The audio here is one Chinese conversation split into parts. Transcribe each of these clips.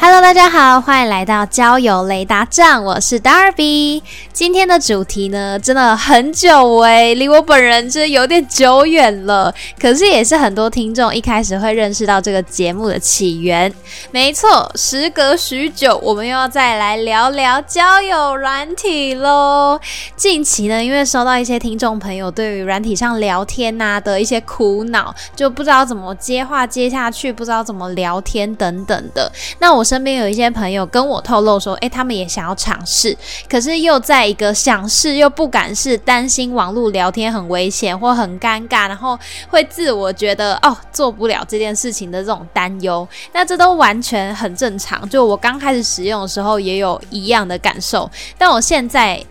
Hello，大家好，欢迎来到交友雷达站，我是 Darby。今天的主题呢，真的很久哎，离我本人真有点久远了。可是也是很多听众一开始会认识到这个节目的起源。没错，时隔许久，我们又要再来聊聊交友软体喽。近期呢，因为收到一些听众朋友对于软体上聊天呐的一些苦恼，就不知道怎么接话接下去，不知道怎么聊天等等的。那我身边有一些朋友跟我透露说，诶，他们也想要尝试，可是又在一个想试又不敢试，担心网络聊天很危险或很尴尬，然后会自我觉得哦做不了这件事情的这种担忧。那这都完全很正常。就我刚开始使用的时候也有一样的感受，但我现在。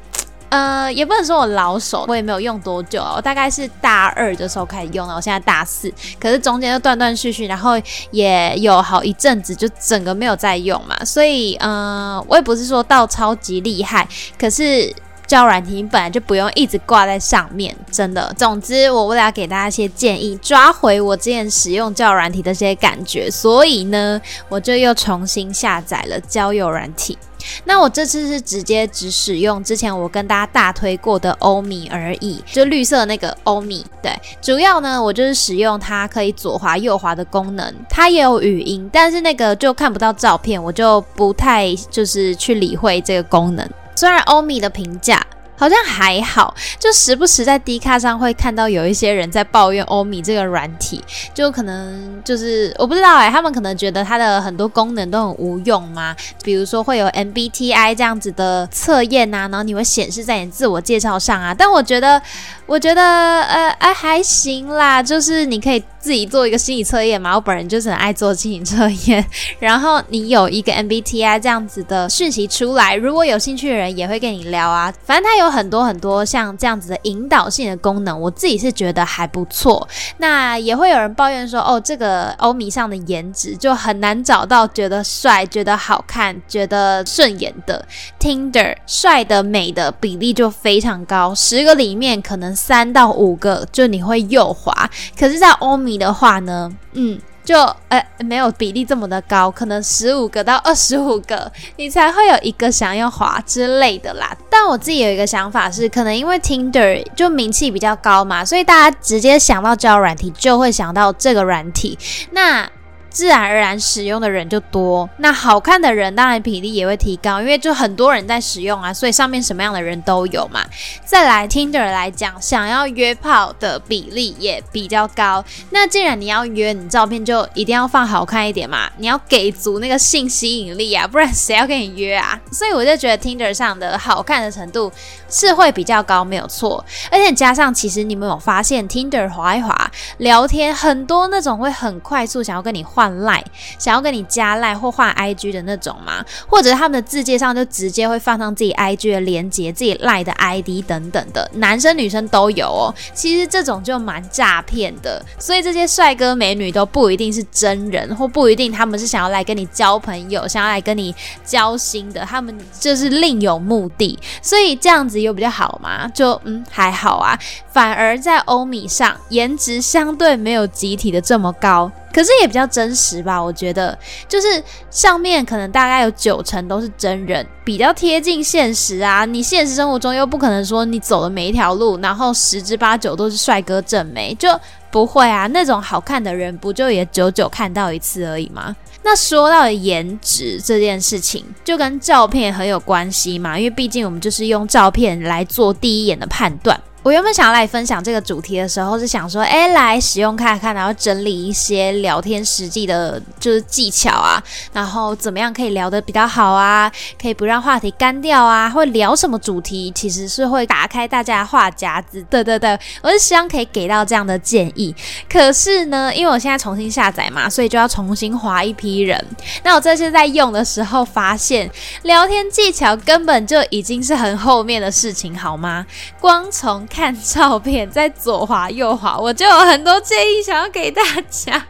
呃，也不能说我老手，我也没有用多久我大概是大二的时候开始用的，我现在大四，可是中间就断断续续，然后也有好一阵子就整个没有在用嘛，所以嗯，我也不是说到超级厉害，可是教软体本来就不用一直挂在上面，真的。总之，我为了要给大家一些建议，抓回我之前使用教软体的这些感觉，所以呢，我就又重新下载了交友软体。那我这次是直接只使用之前我跟大家大推过的欧米而已，就绿色那个欧米。对，主要呢我就是使用它可以左滑右滑的功能，它也有语音，但是那个就看不到照片，我就不太就是去理会这个功能。虽然欧米的评价。好像还好，就时不时在 D 卡上会看到有一些人在抱怨欧米这个软体，就可能就是我不知道哎，他们可能觉得它的很多功能都很无用吗？比如说会有 MBTI 这样子的测验啊，然后你会显示在你自我介绍上啊。但我觉得，我觉得呃哎还行啦，就是你可以。自己做一个心理测验嘛，我本人就是很爱做心理测验。然后你有一个 MBTI 这样子的讯息出来，如果有兴趣的人也会跟你聊啊。反正他有很多很多像这样子的引导性的功能，我自己是觉得还不错。那也会有人抱怨说，哦，这个欧米上的颜值就很难找到觉得帅、觉得好看、觉得顺眼的。Tinder 帅的美的比例就非常高，十个里面可能三到五个就你会右滑。可是，在欧米的话呢，嗯，就呃没有比例这么的高，可能十五个到二十五个，你才会有一个想要滑之类的啦。但我自己有一个想法是，可能因为 Tinder 就名气比较高嘛，所以大家直接想到交友软体就会想到这个软体。那自然而然使用的人就多，那好看的人当然比例也会提高，因为就很多人在使用啊，所以上面什么样的人都有嘛。再来 Tinder 来讲，想要约炮的比例也比较高。那既然你要约，你照片就一定要放好看一点嘛，你要给足那个性吸引力啊，不然谁要跟你约啊？所以我就觉得 Tinder 上的好看的程度是会比较高，没有错。而且加上，其实你们有发现 Tinder 滑一滑聊天，很多那种会很快速想要跟你换。赖想要跟你加赖或换 IG 的那种吗？或者他们的字界上就直接会放上自己 IG 的连接、自己赖的 ID 等等的，男生女生都有哦。其实这种就蛮诈骗的，所以这些帅哥美女都不一定是真人，或不一定他们是想要来跟你交朋友、想要来跟你交心的，他们就是另有目的。所以这样子有比较好吗？就嗯还好啊，反而在欧米上颜值相对没有集体的这么高。可是也比较真实吧，我觉得就是上面可能大概有九成都是真人，比较贴近现实啊。你现实生活中又不可能说你走的每一条路，然后十之八九都是帅哥正美，就不会啊。那种好看的人不就也久久看到一次而已吗？那说到颜值这件事情，就跟照片很有关系嘛，因为毕竟我们就是用照片来做第一眼的判断。我原本想要来分享这个主题的时候，是想说，哎，来使用看看，然后整理一些聊天实际的，就是技巧啊，然后怎么样可以聊得比较好啊，可以不让话题干掉啊，会聊什么主题，其实是会打开大家的话匣子。对对对，我是希望可以给到这样的建议。可是呢，因为我现在重新下载嘛，所以就要重新划一批人。那我这次在用的时候，发现聊天技巧根本就已经是很后面的事情，好吗？光从看照片，在左滑右滑，我就有很多建议想要给大家。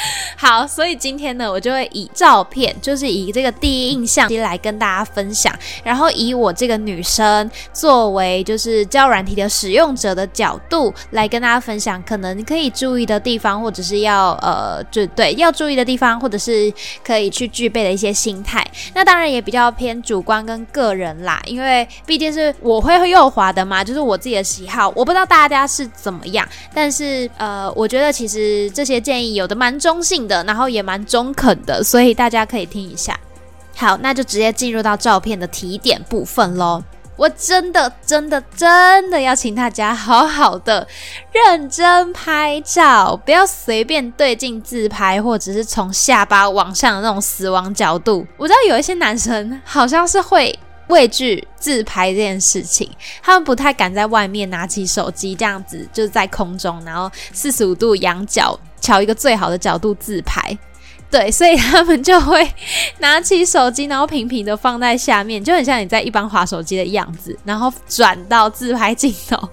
好，所以今天呢，我就会以照片，就是以这个第一印象来跟大家分享，然后以我这个女生作为就是教软体的使用者的角度来跟大家分享，可能可以注意的地方，或者是要呃，就对要注意的地方，或者是可以去具备的一些心态。那当然也比较偏主观跟个人啦，因为毕竟是我会右滑的嘛，就是我自己的喜好，我不知道大家是怎么样，但是呃，我觉得其实这些建议有的蛮重中性的，然后也蛮中肯的，所以大家可以听一下。好，那就直接进入到照片的提点部分喽。我真的真的真的要请大家好好的认真拍照，不要随便对镜自拍，或者是从下巴往上的那种死亡角度。我知道有一些男生好像是会畏惧自拍这件事情，他们不太敢在外面拿起手机这样子，就是在空中，然后四十五度仰角，瞧一个最好的角度自拍。对，所以他们就会拿起手机，然后平平的放在下面，就很像你在一般滑手机的样子，然后转到自拍镜头。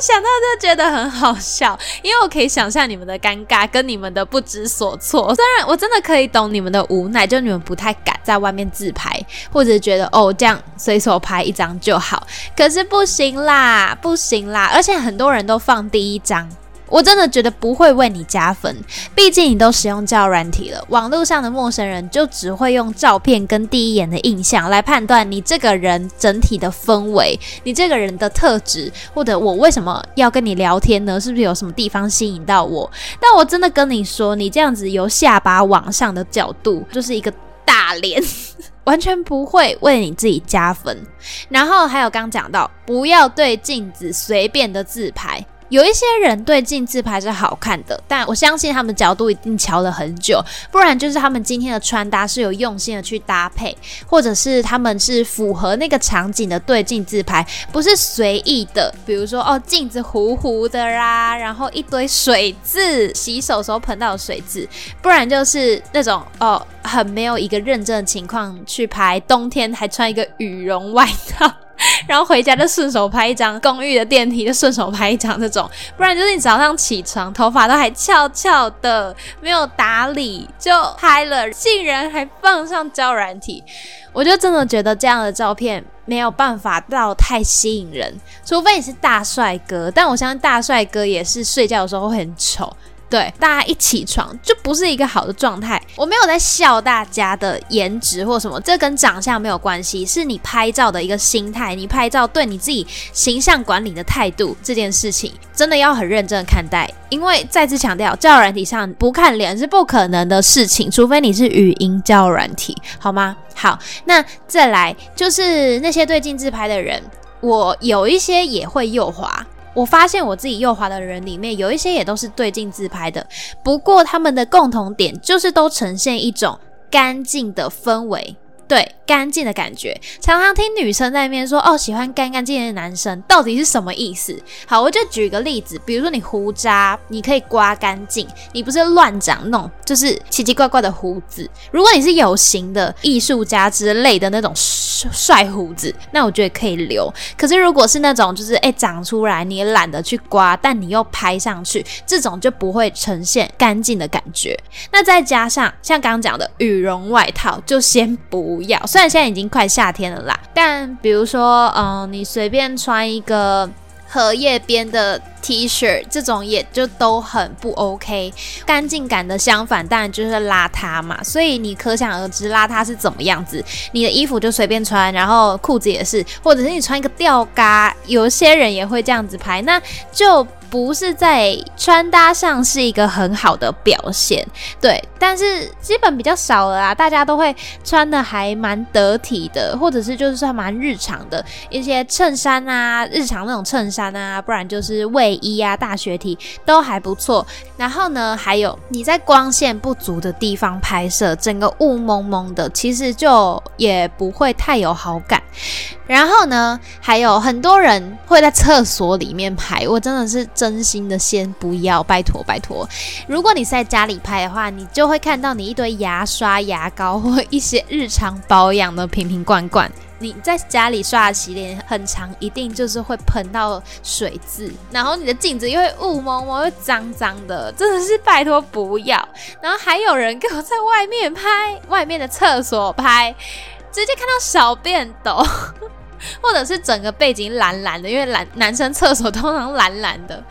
想到就觉得很好笑，因为我可以想象你们的尴尬跟你们的不知所措。虽然我真的可以懂你们的无奈，就你们不太敢在外面自拍，或者觉得哦这样随手拍一张就好，可是不行啦，不行啦，而且很多人都放第一张。我真的觉得不会为你加分，毕竟你都使用交软体了。网络上的陌生人就只会用照片跟第一眼的印象来判断你这个人整体的氛围，你这个人的特质，或者我为什么要跟你聊天呢？是不是有什么地方吸引到我？但我真的跟你说，你这样子由下巴往上的角度，就是一个大脸，完全不会为你自己加分。然后还有刚讲到，不要对镜子随便的自拍。有一些人对镜自拍是好看的，但我相信他们角度一定瞧了很久，不然就是他们今天的穿搭是有用心的去搭配，或者是他们是符合那个场景的对镜自拍，不是随意的。比如说哦，镜子糊糊的啦，然后一堆水渍，洗手时候喷到的水渍，不然就是那种哦，很没有一个认真的情况去拍，冬天还穿一个羽绒外套。然后回家就顺手拍一张，公寓的电梯就顺手拍一张，这种，不然就是你早上起床头发都还翘翘的，没有打理就拍了，竟然还放上胶软体，我就真的觉得这样的照片没有办法到太吸引人，除非你是大帅哥，但我相信大帅哥也是睡觉的时候会很丑。对，大家一起床就不是一个好的状态。我没有在笑大家的颜值或什么，这跟长相没有关系，是你拍照的一个心态，你拍照对你自己形象管理的态度这件事情，真的要很认真的看待。因为再次强调，教软体上不看脸是不可能的事情，除非你是语音教软体，好吗？好，那再来就是那些对镜自拍的人，我有一些也会右滑。我发现我自己右滑的人里面有一些也都是对镜自拍的，不过他们的共同点就是都呈现一种干净的氛围。对，干净的感觉，常常听女生在那边说哦，喜欢干干净净的男生，到底是什么意思？好，我就举个例子，比如说你胡渣，你可以刮干净，你不是乱长那种就是奇奇怪怪的胡子。如果你是有型的艺术家之类的那种帅胡子，那我觉得可以留。可是如果是那种就是哎长出来你懒得去刮，但你又拍上去，这种就不会呈现干净的感觉。那再加上像刚刚讲的羽绒外套，就先不。不要，虽然现在已经快夏天了啦，但比如说，嗯，你随便穿一个荷叶边的 T 恤，这种也就都很不 OK。干净感的相反，当然就是邋遢嘛。所以你可想而知，邋遢是怎么样子。你的衣服就随便穿，然后裤子也是，或者是你穿一个吊嘎，有些人也会这样子拍，那就。不是在穿搭上是一个很好的表现，对，但是基本比较少了啦，大家都会穿的还蛮得体的，或者是就是说蛮日常的一些衬衫啊，日常那种衬衫啊，不然就是卫衣啊，大学体都还不错。然后呢，还有你在光线不足的地方拍摄，整个雾蒙蒙的，其实就也不会太有好感。然后呢，还有很多人会在厕所里面拍，我真的是真心的先不要，拜托拜托。如果你是在家里拍的话，你就会看到你一堆牙刷、牙膏或一些日常保养的瓶瓶罐罐。你在家里刷洗脸很长，一定就是会喷到水渍，然后你的镜子又会雾蒙蒙又脏脏的，真的是拜托不要。然后还有人给我在外面拍外面的厕所拍，直接看到小便斗，或者是整个背景蓝蓝的，因为男男生厕所通常蓝蓝的。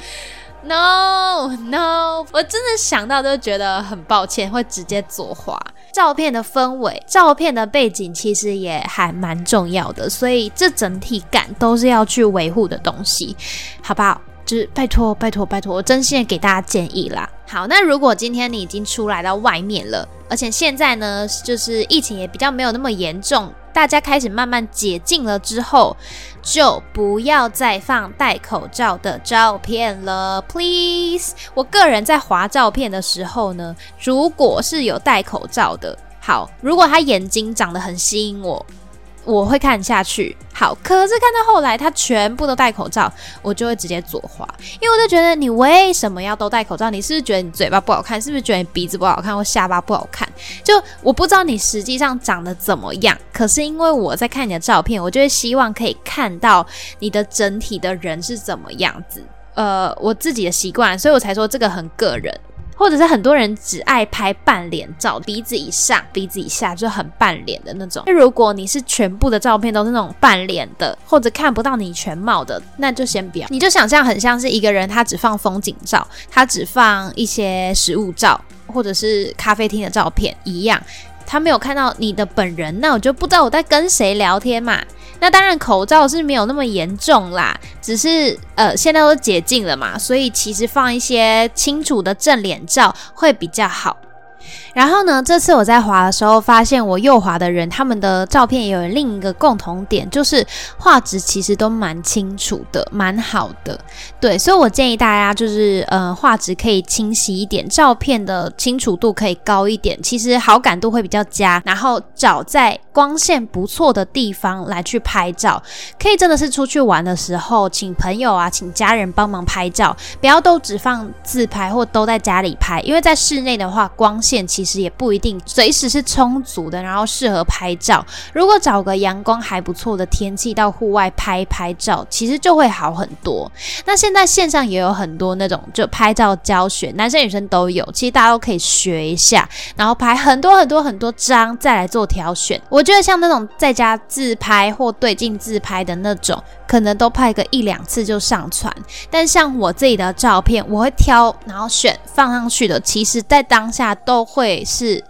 No No，我真的想到都觉得很抱歉，会直接作画。照片的氛围、照片的背景其实也还蛮重要的，所以这整体感都是要去维护的东西，好不好？就是拜托拜托拜托，我真心的给大家建议啦。好，那如果今天你已经出来到外面了，而且现在呢，就是疫情也比较没有那么严重。大家开始慢慢解禁了之后，就不要再放戴口罩的照片了，please。我个人在划照片的时候呢，如果是有戴口罩的，好，如果他眼睛长得很吸引我。我会看下去，好，可是看到后来他全部都戴口罩，我就会直接左滑，因为我就觉得你为什么要都戴口罩？你是不是觉得你嘴巴不好看？是不是觉得你鼻子不好看或下巴不好看？就我不知道你实际上长得怎么样，可是因为我在看你的照片，我就会希望可以看到你的整体的人是怎么样子。呃，我自己的习惯，所以我才说这个很个人。或者是很多人只爱拍半脸照，鼻子以上、鼻子以下就很半脸的那种。那如果你是全部的照片都是那种半脸的，或者看不到你全貌的，那就先不要。你就想象很像是一个人，他只放风景照，他只放一些食物照，或者是咖啡厅的照片一样，他没有看到你的本人，那我就不知道我在跟谁聊天嘛。那当然，口罩是没有那么严重啦，只是呃，现在都解禁了嘛，所以其实放一些清楚的正脸照会比较好。然后呢？这次我在滑的时候，发现我右滑的人他们的照片也有另一个共同点，就是画质其实都蛮清楚的，蛮好的。对，所以我建议大家就是，呃，画质可以清晰一点，照片的清楚度可以高一点，其实好感度会比较佳。然后找在光线不错的地方来去拍照，可以真的是出去玩的时候，请朋友啊，请家人帮忙拍照，不要都只放自拍或都在家里拍，因为在室内的话，光线。其实也不一定随时是充足的，然后适合拍照。如果找个阳光还不错的天气到户外拍拍照，其实就会好很多。那现在线上也有很多那种就拍照教学，男生女生都有，其实大家都可以学一下，然后拍很多很多很多张再来做挑选。我觉得像那种在家自拍或对镜自拍的那种，可能都拍个一两次就上传。但像我自己的照片，我会挑然后选放上去的，其实在当下都。都会是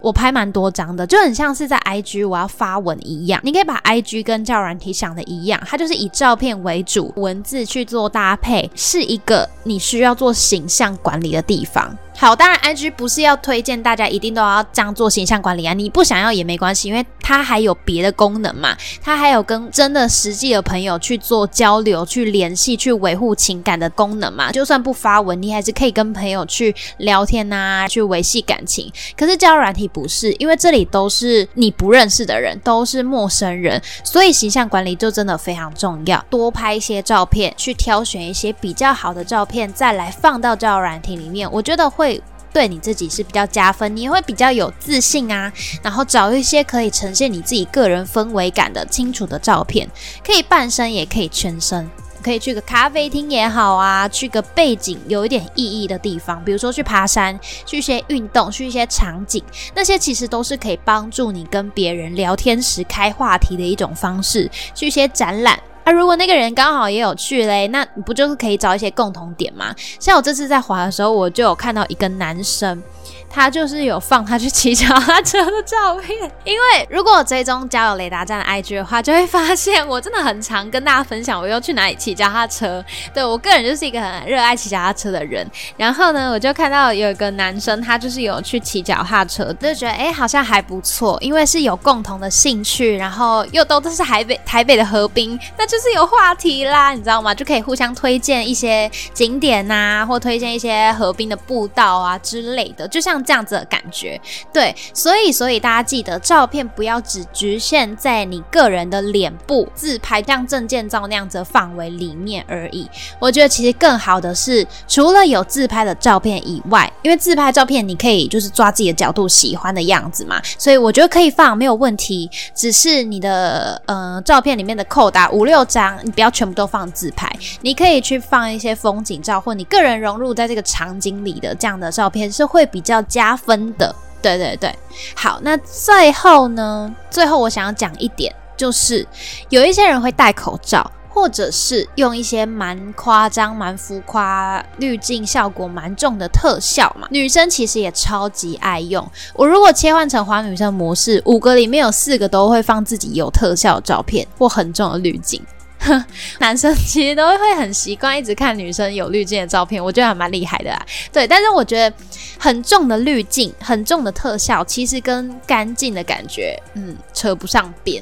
我拍蛮多张的，就很像是在 IG 我要发文一样。你可以把 IG 跟教软体想的一样，它就是以照片为主，文字去做搭配，是一个你需要做形象管理的地方。好，当然，IG 不是要推荐大家一定都要这样做形象管理啊，你不想要也没关系，因为它还有别的功能嘛，它还有跟真的实际的朋友去做交流、去联系、去维护情感的功能嘛。就算不发文，你还是可以跟朋友去聊天呐，去维系感情。可是交友软体不是，因为这里都是你不认识的人，都是陌生人，所以形象管理就真的非常重要。多拍一些照片，去挑选一些比较好的照片，再来放到交友软体里面，我觉得会。对你自己是比较加分，你也会比较有自信啊。然后找一些可以呈现你自己个人氛围感的清楚的照片，可以半身也可以全身，可以去个咖啡厅也好啊，去个背景有一点意义的地方，比如说去爬山，去一些运动，去一些场景，那些其实都是可以帮助你跟别人聊天时开话题的一种方式。去一些展览。啊，如果那个人刚好也有去嘞，那你不就是可以找一些共同点吗？像我这次在滑的时候，我就有看到一个男生。他就是有放他去骑脚踏车的照片，因为如果我追踪交友雷达站的 IG 的话，就会发现我真的很常跟大家分享我又去哪里骑脚踏车。对我个人就是一个很热爱骑脚踏车的人。然后呢，我就看到有一个男生，他就是有去骑脚踏车，就觉得哎好像还不错，因为是有共同的兴趣，然后又都都是台北台北的河滨，那就是有话题啦，你知道吗？就可以互相推荐一些景点呐，或推荐一些河滨的步道啊之类的，就像这样子的感觉。对，所以所以大家记得，照片不要只局限在你个人的脸部自拍，像证件照那样子的范围里面而已。我觉得其实更好的是，除了有自拍的照片以外，因为自拍照片你可以就是抓自己的角度喜欢的样子嘛，所以我觉得可以放没有问题。只是你的呃照片里面的扣打五六张，你不要全部都放自拍，你可以去放一些风景照或你个人融入在这个场景里的这样的照片，是会比较加分的。对对对，好，那最后呢，最后我想要讲一点，就是有一些人会戴口罩。或者是用一些蛮夸张、蛮浮夸、滤镜效果蛮重的特效嘛，女生其实也超级爱用。我如果切换成华女生模式，五个里面有四个都会放自己有特效照片或很重的滤镜。男生其实都会很习惯一直看女生有滤镜的照片，我觉得还蛮厉害的啊。对，但是我觉得很重的滤镜、很重的特效，其实跟干净的感觉，嗯，扯不上边。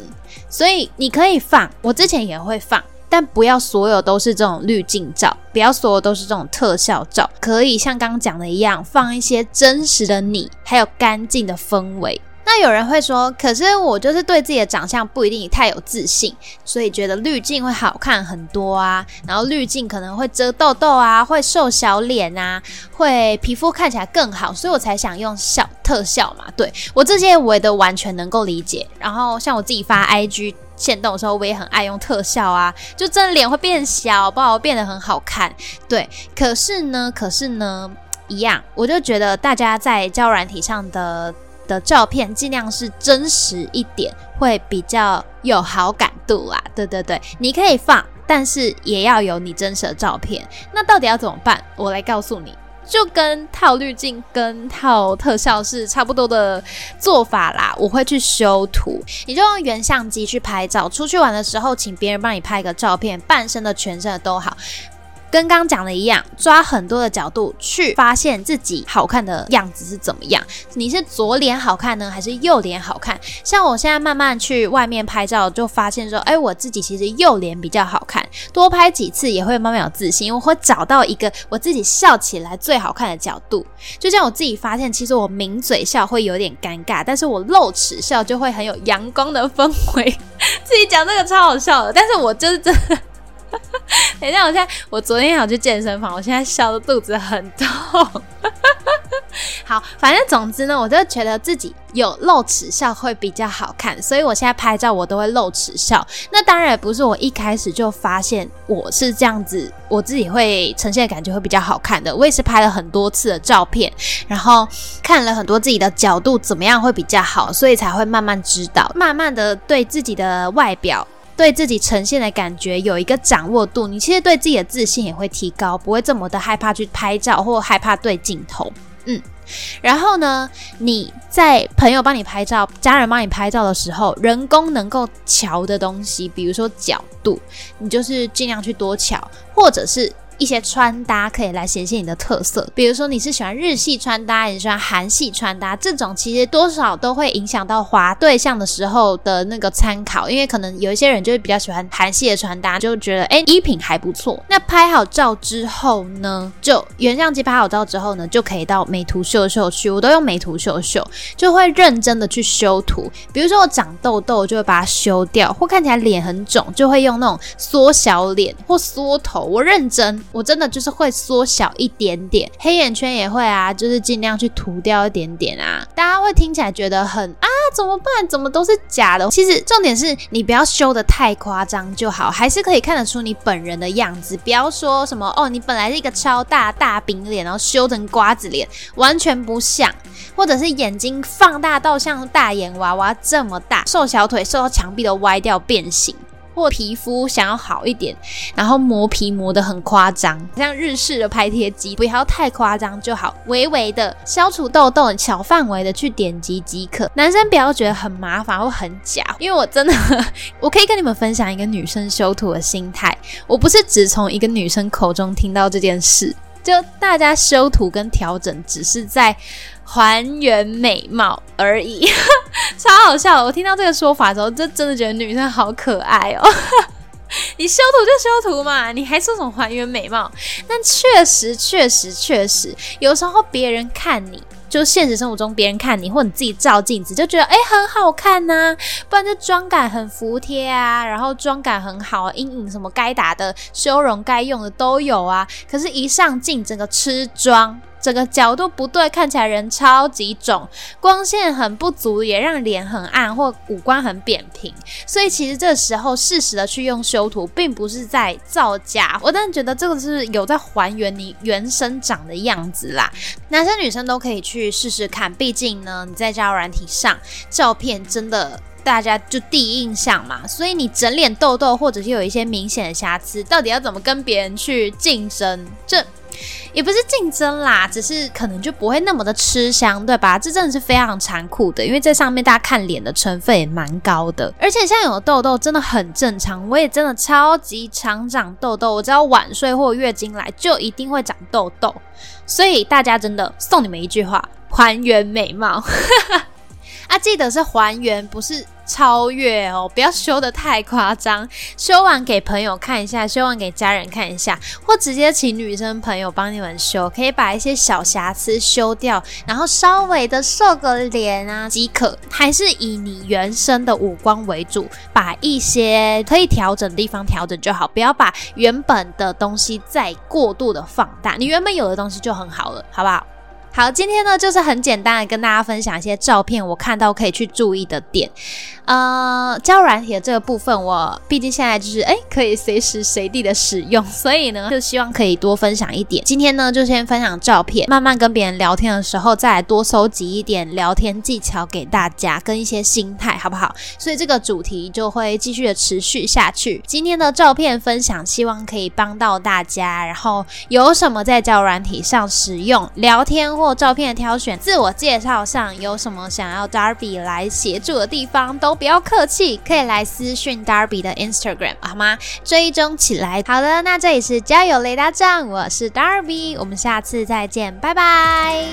所以你可以放，我之前也会放。但不要所有都是这种滤镜照，不要所有都是这种特效照，可以像刚刚讲的一样，放一些真实的你，还有干净的氛围。那有人会说，可是我就是对自己的长相不一定太有自信，所以觉得滤镜会好看很多啊，然后滤镜可能会遮痘痘啊，会瘦小脸啊，会皮肤看起来更好，所以我才想用小特效嘛。对我这些我也都完全能够理解。然后像我自己发 IG。现动的时候，我也很爱用特效啊，就真的脸会变小，把我变得很好看。对，可是呢，可是呢，一样，我就觉得大家在交软体上的的照片，尽量是真实一点，会比较有好感度啦。对对对，你可以放，但是也要有你真实的照片。那到底要怎么办？我来告诉你。就跟套滤镜、跟套特效是差不多的做法啦。我会去修图，你就用原相机去拍照。出去玩的时候，请别人帮你拍个照片，半身的、全身的都好。跟刚讲的一样，抓很多的角度去发现自己好看的样子是怎么样。你是左脸好看呢，还是右脸好看？像我现在慢慢去外面拍照，就发现说，哎，我自己其实右脸比较好看。多拍几次也会慢慢有自信，我会找到一个我自己笑起来最好看的角度。就像我自己发现，其实我抿嘴笑会有点尴尬，但是我露齿笑就会很有阳光的氛围。自己讲这个超好笑的，但是我就是真的。等一下，我现在我昨天想去健身房，我现在笑的肚子很痛。好，反正总之呢，我就觉得自己有露齿笑会比较好看，所以我现在拍照我都会露齿笑。那当然也不是我一开始就发现我是这样子，我自己会呈现的感觉会比较好看的。我也是拍了很多次的照片，然后看了很多自己的角度怎么样会比较好，所以才会慢慢知道，慢慢的对自己的外表。对自己呈现的感觉有一个掌握度，你其实对自己的自信也会提高，不会这么的害怕去拍照或害怕对镜头。嗯，然后呢，你在朋友帮你拍照、家人帮你拍照的时候，人工能够瞧的东西，比如说角度，你就是尽量去多瞧，或者是。一些穿搭可以来显现你的特色，比如说你是喜欢日系穿搭，还是喜欢韩系穿搭，这种其实多少都会影响到划对象的时候的那个参考，因为可能有一些人就会比较喜欢韩系的穿搭，就觉得哎衣品还不错。那拍好照之后呢，就原相机拍好照之后呢，就可以到美图秀秀去，我都用美图秀秀，就会认真的去修图。比如说我长痘痘，就会把它修掉，或看起来脸很肿，就会用那种缩小脸或缩头，我认真。我真的就是会缩小一点点，黑眼圈也会啊，就是尽量去涂掉一点点啊。大家会听起来觉得很啊，怎么办？怎么都是假的？其实重点是你不要修的太夸张就好，还是可以看得出你本人的样子。不要说什么哦，你本来是一个超大大饼脸，然后修成瓜子脸，完全不像。或者是眼睛放大到像大眼娃娃这么大，瘦小腿瘦到墙壁都歪掉变形。或皮肤想要好一点，然后磨皮磨得很夸张，像日式的拍贴机，不要太夸张就好，微微的消除痘痘，小范围的去点击即可。男生不要觉得很麻烦或很假，因为我真的，我可以跟你们分享一个女生修图的心态，我不是只从一个女生口中听到这件事，就大家修图跟调整只是在。还原美貌而已，超好笑！我听到这个说法的时候，就真的觉得女生好可爱哦。你修图就修图嘛，你还说什么还原美貌？但确实，确实，确实，有时候别人看你。就现实生活中，别人看你，或你自己照镜子，就觉得哎很好看呐，不然就妆感很服帖啊，然后妆感很好，阴影什么该打的、修容该用的都有啊。可是，一上镜，整个吃妆。整个角度不对，看起来人超级肿，光线很不足，也让脸很暗或五官很扁平。所以其实这时候适时的去用修图，并不是在造假。我真的觉得这个是有在还原你原生长的样子啦。男生女生都可以去试试看，毕竟呢你在交友软体上照片真的大家就第一印象嘛，所以你整脸痘痘或者是有一些明显的瑕疵，到底要怎么跟别人去竞争？这也不是竞争啦，只是可能就不会那么的吃香，对吧？这真的是非常残酷的，因为在上面大家看脸的成分也蛮高的，而且像有痘痘真的很正常，我也真的超级常长痘痘，我只要晚睡或月经来就一定会长痘痘，所以大家真的送你们一句话：还原美貌。啊，记得是还原，不是超越哦！不要修的太夸张，修完给朋友看一下，修完给家人看一下，或直接请女生朋友帮你们修，可以把一些小瑕疵修掉，然后稍微的瘦个脸啊即可。还是以你原生的五官为主，把一些可以调整的地方调整就好，不要把原本的东西再过度的放大，你原本有的东西就很好了，好不好？好，今天呢就是很简单的跟大家分享一些照片，我看到可以去注意的点。呃，交软体的这个部分，我毕竟现在就是哎可以随时随地的使用，所以呢 就希望可以多分享一点。今天呢就先分享照片，慢慢跟别人聊天的时候再来多收集一点聊天技巧给大家，跟一些心态，好不好？所以这个主题就会继续的持续下去。今天的照片分享，希望可以帮到大家。然后有什么在交软体上使用聊天？或照片的挑选，自我介绍上有什么想要 Darby 来协助的地方，都不要客气，可以来私讯 Darby 的 Instagram 好吗？追踪起来。好的，那这里是交友雷达站，我是 Darby，我们下次再见，拜拜。